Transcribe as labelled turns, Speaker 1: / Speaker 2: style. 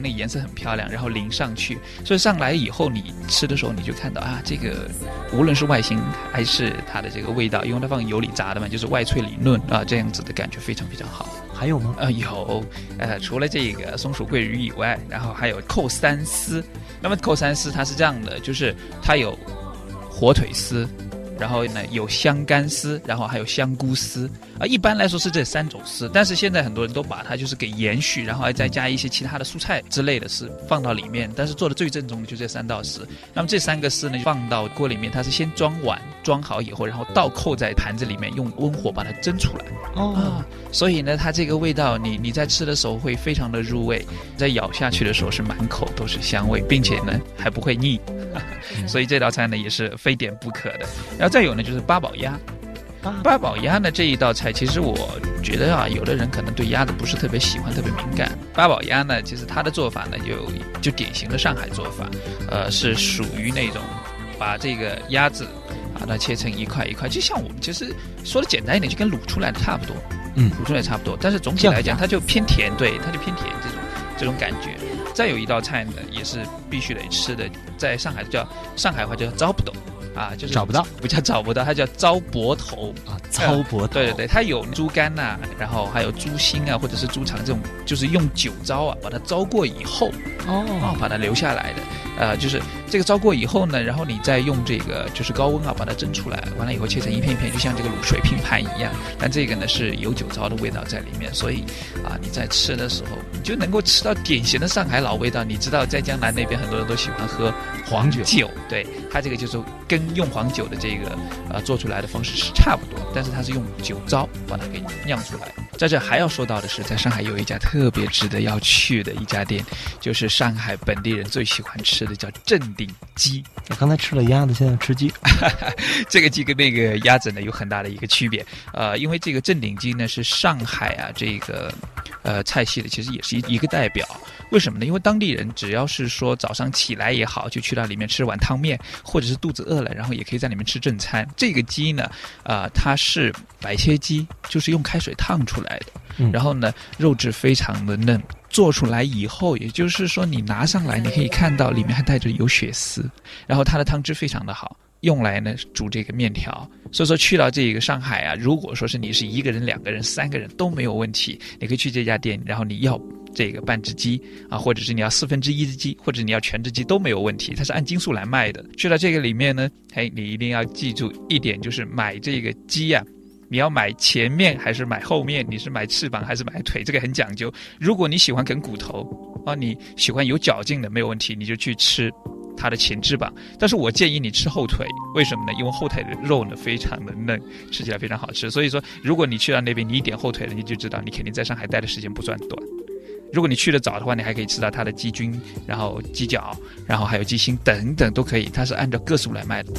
Speaker 1: 那颜色很漂亮，然后淋上去，所以上来以后你吃的时候你就看到啊，这个无论是外形还是它的这个味道，因为它放油里炸的嘛，就是外脆里嫩啊，这样子的感觉非常非常好。
Speaker 2: 还有吗？
Speaker 1: 呃，有，呃，除了这个松鼠桂鱼以外，然后还有扣三丝。那么扣三丝它是这样的，就是它有火腿丝。然后呢，有香干丝，然后还有香菇丝啊。一般来说是这三种丝，但是现在很多人都把它就是给延续，然后还再加一些其他的蔬菜之类的丝放到里面。但是做的最正宗的就这三道丝。那么这三个丝呢，放到锅里面，它是先装碗，装好以后，然后倒扣在盘子里面，用温火把它蒸出来。哦，所以呢，它这个味道，你你在吃的时候会非常的入味，在咬下去的时候是满口都是香味，并且呢还不会腻。所以这道菜呢也是非点不可的。然后再有呢就是八宝鸭，八宝鸭呢这一道菜，其实我觉得啊，有的人可能对鸭子不是特别喜欢，特别敏感。八宝鸭呢，其实它的做法呢就就典型的上海做法，呃，是属于那种把这个鸭子把它切成一块一块，就像我们其实说的简单一点，就跟卤出来的差不多，嗯，卤出来差不多。但是总体来讲，它就偏甜，对，它就偏甜这种这种感觉。再有一道菜呢，也是必须得吃的，在上海叫上海话叫糟不懂啊，就是
Speaker 2: 找不到，
Speaker 1: 不叫找不到，它叫糟脖头
Speaker 2: 啊，糟脖头。
Speaker 1: 对对对，它有猪肝呐，然后还有猪心啊，或者是猪肠这种，就是用酒糟啊把它糟过以后哦，把它留下来的。呃，就是这个糟过以后呢，然后你再用这个就是高温啊把它蒸出来，完了以后切成一片一片，就像这个卤水拼盘一样。但这个呢是有酒糟的味道在里面，所以啊你在吃的时候你就能够吃到典型的上海老味道。你知道在江南那边很多人都喜欢喝黄酒，对它这个就是跟用黄酒的这个呃做出来的方式是差不多，但是它是用酒糟把它给酿出来。在这还要说到的是，在上海有一家特别值得要去的一家店，就是上海本地人最喜欢吃的，叫镇鼎鸡。
Speaker 2: 我刚才吃了鸭子，现在吃鸡。
Speaker 1: 这个鸡跟那个鸭子呢有很大的一个区别，呃，因为这个镇鼎鸡呢是上海啊这个呃菜系的，其实也是一一个代表。为什么呢？因为当地人只要是说早上起来也好，就去到里面吃碗汤面，或者是肚子饿了，然后也可以在里面吃正餐。这个鸡呢，啊，它是白切鸡，就是用开水烫出来的，然后呢，肉质非常的嫩。做出来以后，也就是说你拿上来，你可以看到里面还带着有血丝，然后它的汤汁非常的好。用来呢煮这个面条，所以说去到这个上海啊，如果说是你是一个人、两个人、三个人都没有问题，你可以去这家店，然后你要这个半只鸡啊，或者是你要四分之一只鸡，或者你要全只鸡都没有问题，它是按斤数来卖的。去到这个里面呢，嘿，你一定要记住一点，就是买这个鸡呀，你要买前面还是买后面？你是买翅膀还是买腿？这个很讲究。如果你喜欢啃骨头啊，你喜欢有嚼劲的，没有问题，你就去吃。它的前翅膀，但是我建议你吃后腿，为什么呢？因为后腿的肉呢非常的嫩，吃起来非常好吃。所以说，如果你去到那边，你一点后腿了，你就知道你肯定在上海待的时间不算短。如果你去的早的话，你还可以吃到它的鸡菌，然后鸡脚，然后还有鸡心等等都可以，它是按照个数来卖的。